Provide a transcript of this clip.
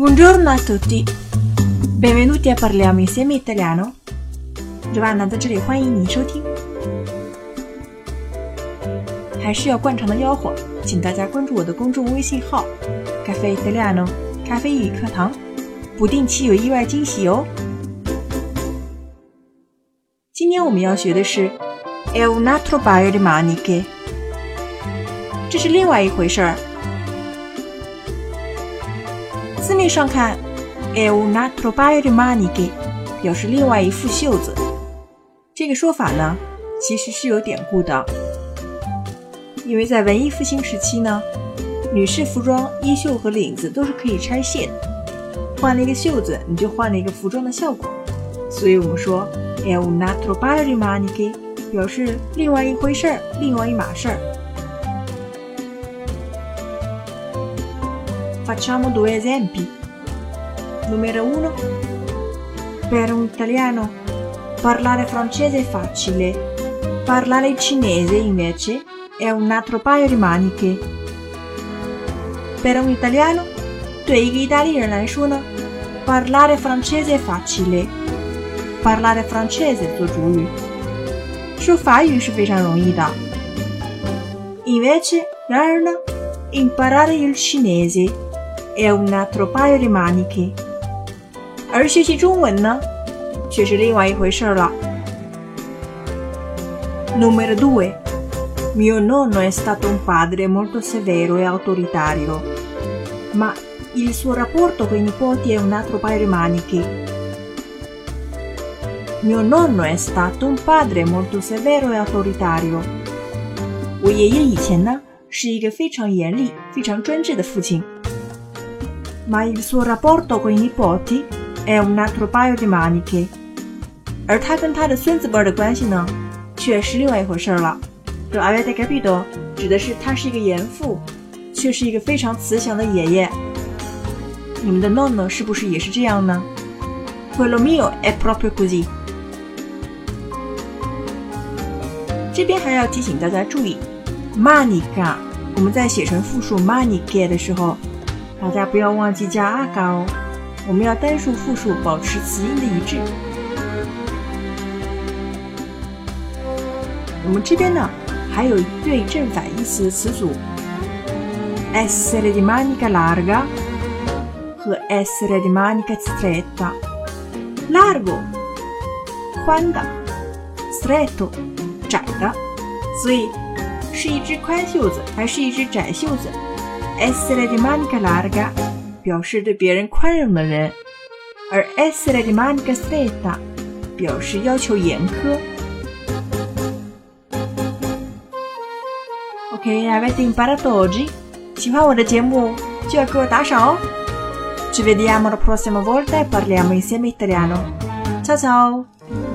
Buongiorno a tutti, benvenuti a parliamo insieme italiano. Giovanna 在这里欢迎你收听。还是要惯常的吆喝，请大家关注我的公众微信号“咖啡 italiano” 咖啡语课堂，不定期有意外惊喜哦。今天我们要学的是 “è un altro paio di maniche”，这是另外一回事儿。字面上看，è un altro paio di maniche 表示另外一副袖子。这个说法呢，其实是有典故的。因为在文艺复兴时期呢，女士服装衣袖和领子都是可以拆卸的，换了一个袖子，你就换了一个服装的效果。所以我们说，è un altro paio di maniche 表示另外一回事儿，另外一码事儿。Facciamo due esempi. Numero uno. Per un italiano parlare francese è facile, parlare cinese invece è un altro paio di maniche. Per un italiano, 对一个意大利人来说呢，parlare francese è facile, parlare francese 做主语，说法语是非常容易的。Invece，然而呢，imparare il cinese è un altro paio di maniche，而学习中文呢，却是另外一回事了。Numero due. Mio nonno è stato un padre molto severo e autoritario, ma il suo rapporto con i nipoti è un altro paio di maniche. Mio nonno è stato un padre molto severo e autoritario. 我爷爷以前呢是一个非常严厉、非常专制的父亲。 Ma il suo rapporto con i nipoti è un altro paio di maniche. 而他跟他的孙子辈的关系呢，却是另外一回事了。这 avete capito 指的是他是一个严父，却是一个非常慈祥的爷爷。你们的 nonno 是不是也是这样呢？Quello mio è proprio così。这边还要提醒大家注意，manica，我们在写成复数 maniche 的时候，大家不要忘记加阿嘎哦。我们要单数、复数保持词音的一致。我们这边呢？还有一对正反义词的词组，essere di manica larga 和 essere di manica stretta。largo 宽的，stretto 窄的，所以是一只宽袖子还是一只窄袖子 ？essere di manica larga 表示对别人宽容的人，而 essere di manica stretta 表示要求严苛。Ok, avete imparato oggi? 喜欢我的节目就要给我打赏哦！Ci vediamo la prossima volta e parliamo insieme italiano. Ciao ciao!